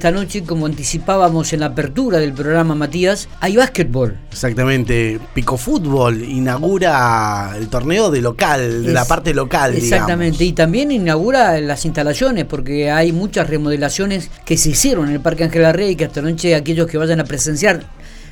Esta noche, como anticipábamos en la apertura del programa Matías, hay básquetbol. Exactamente. Pico Fútbol inaugura el torneo de local, de la parte local. Exactamente. Y también inaugura las instalaciones, porque hay muchas remodelaciones que se hicieron en el Parque Ángel Arrey y que esta noche aquellos que vayan a presenciar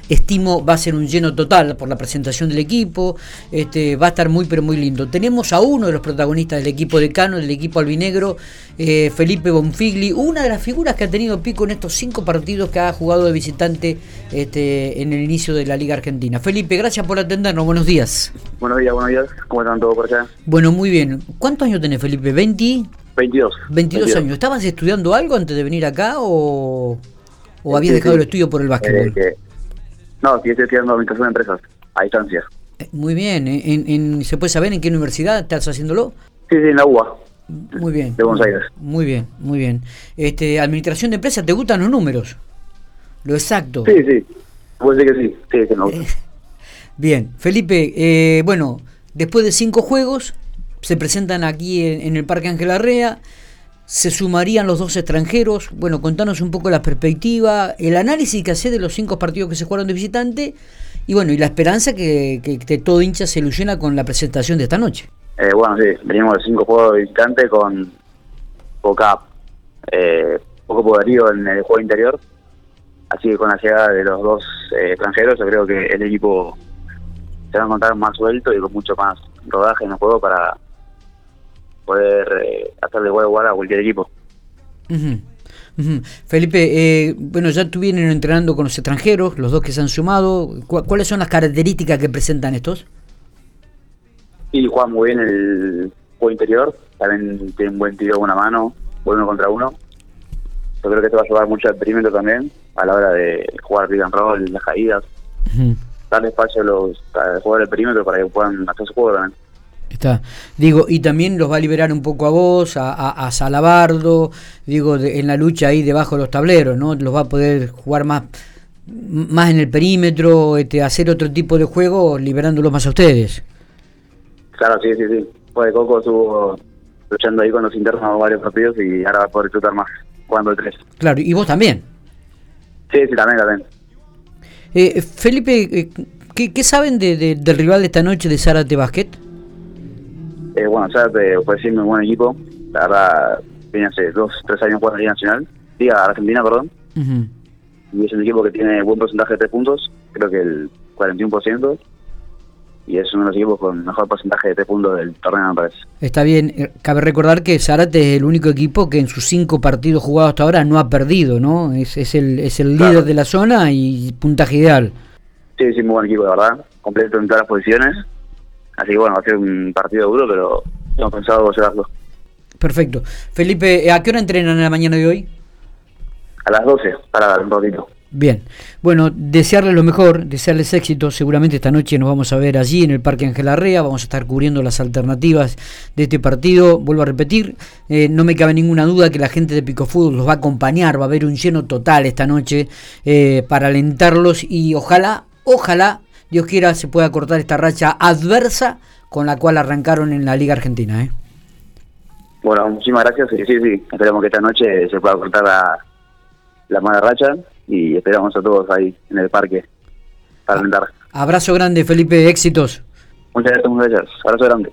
estimo va a ser un lleno total por la presentación del equipo, este, va a estar muy pero muy lindo. Tenemos a uno de los protagonistas del equipo de Cano, del equipo albinegro, eh, Felipe Bonfigli, una de las figuras que ha tenido Pico en estos cinco partidos que ha jugado de visitante este, en el inicio de la Liga Argentina. Felipe, gracias por atendernos, buenos días. Buenos días, buenos días, ¿cómo están todos por acá? Bueno, muy bien. ¿Cuántos años tenés, Felipe? ¿20? 22. 22, años. ¿Estabas estudiando algo antes de venir acá o, o habías dejado el estudio por el básquetbol? Eh, no, estoy estudiando administración de empresas, a distancia. Eh, muy bien, ¿eh? ¿En, se puede saber en qué universidad estás haciéndolo? Sí, sí, en la UBA. Muy bien. De Buenos Aires. Muy bien, muy bien. Este, administración de empresas, ¿te gustan los números? Lo exacto. Sí, sí. Puede ser que sí. Sí, que no. bien, Felipe, eh, bueno, después de cinco juegos, se presentan aquí en, el Parque Ángel Arrea se sumarían los dos extranjeros. Bueno, contanos un poco la perspectiva, el análisis que hace de los cinco partidos que se jugaron de visitante y bueno, y la esperanza que, todo hincha se ilusiona con la presentación de esta noche. Eh, bueno, sí, venimos de cinco juegos de visitante con poca, eh, poco poderío en el juego interior. Así que con la llegada de los dos eh, extranjeros, yo creo que el equipo se va a encontrar más suelto y con mucho más rodaje en el juego para poder eh, hacerle igual a cualquier equipo. Felipe, eh, bueno, ya tú vienes entrenando con los extranjeros, los dos que se han sumado. ¿Cuáles son las características que presentan estos? Y juegan muy bien el juego interior, también tienen un buen tiro una mano, uno contra uno. Yo creo que esto va a ayudar mucho al perímetro también, a la hora de jugar pick and roll, las caídas. Darle espacio a los jugadores del perímetro para que puedan hacer su juego también. Está. Digo, y también los va a liberar un poco a vos, a, a, Salabardo, digo, en la lucha ahí debajo de los tableros, ¿no? Los va a poder jugar más más en el perímetro, este, hacer otro tipo de juego, liberándolos más a ustedes. Claro, sí, sí, sí. Pues Coco estuvo luchando ahí con los internos varios partidos y ahora va a poder disfrutar más jugando el 3. Claro, y vos también. Sí, sí, también, también. Eh, Felipe, eh, ¿qué, ¿qué, saben de, del rival de esta noche de Zárate Basket? Eh, bueno, Zárate fue siempre un buen equipo. La verdad, viene hace dos, tres años jugando en la Liga Nacional. Liga Argentina, perdón. Y es un equipo que tiene buen porcentaje de tres puntos, creo que el 41%. Y es uno de los equipos con mejor porcentaje de tres puntos del torneo, me parece. Está bien. Eh, cabe recordar que Zárate es el único equipo que en sus cinco partidos jugados hasta ahora no ha perdido, ¿no? Es, es el, es el líder de la zona y puntaje ideal. Sí, sí, muy buen equipo, de verdad. Completo en todas las posiciones Así que bueno, va a ser un partido duro, pero hemos pensado llevarlo. Perfecto. Felipe, ¿a qué hora entrenan en la mañana de hoy? A las 12, para dar un ratito. Bien, bueno, desearles lo mejor, desearles éxito. Seguramente esta noche nos vamos a ver allí en el Parque Ángel Arrea. Vamos a estar cubriendo las alternativas de este partido. Vuelvo a repetir, eh, no me cabe ninguna duda que la gente de Pico Fútbol los va a acompañar. Va a haber un lleno total esta noche eh, para alentarlos y ojalá, ojalá Dios quiera se pueda cortar esta racha adversa con la cual arrancaron en la Liga Argentina. ¿eh? Bueno, muchísimas gracias. Sí, sí, sí. Esperamos que esta noche se pueda cortar la, la mala racha y esperamos a todos ahí en el parque para alentar. Abrazo grande, Felipe. Éxitos. Muchas gracias, muchas gracias. Abrazo grande.